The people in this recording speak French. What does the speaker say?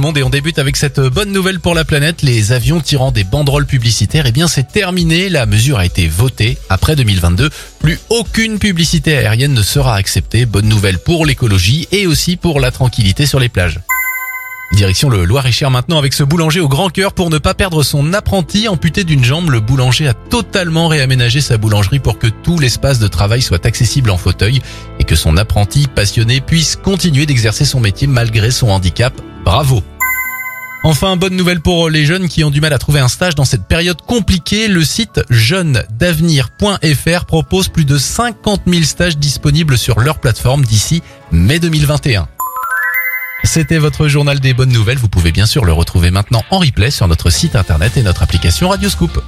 monde et on débute avec cette bonne nouvelle pour la planète. Les avions tirant des banderoles publicitaires, eh bien c'est terminé. La mesure a été votée. Après 2022, plus aucune publicité aérienne ne sera acceptée. Bonne nouvelle pour l'écologie et aussi pour la tranquillité sur les plages. Direction le Loir-et-Cher maintenant avec ce boulanger au grand cœur pour ne pas perdre son apprenti amputé d'une jambe. Le boulanger a totalement réaménagé sa boulangerie pour que tout l'espace de travail soit accessible en fauteuil et que son apprenti passionné puisse continuer d'exercer son métier malgré son handicap. Bravo Enfin, bonne nouvelle pour les jeunes qui ont du mal à trouver un stage dans cette période compliquée. Le site jeunesdavenir.fr propose plus de 50 000 stages disponibles sur leur plateforme d'ici mai 2021. C'était votre journal des bonnes nouvelles. Vous pouvez bien sûr le retrouver maintenant en replay sur notre site internet et notre application Radioscoop.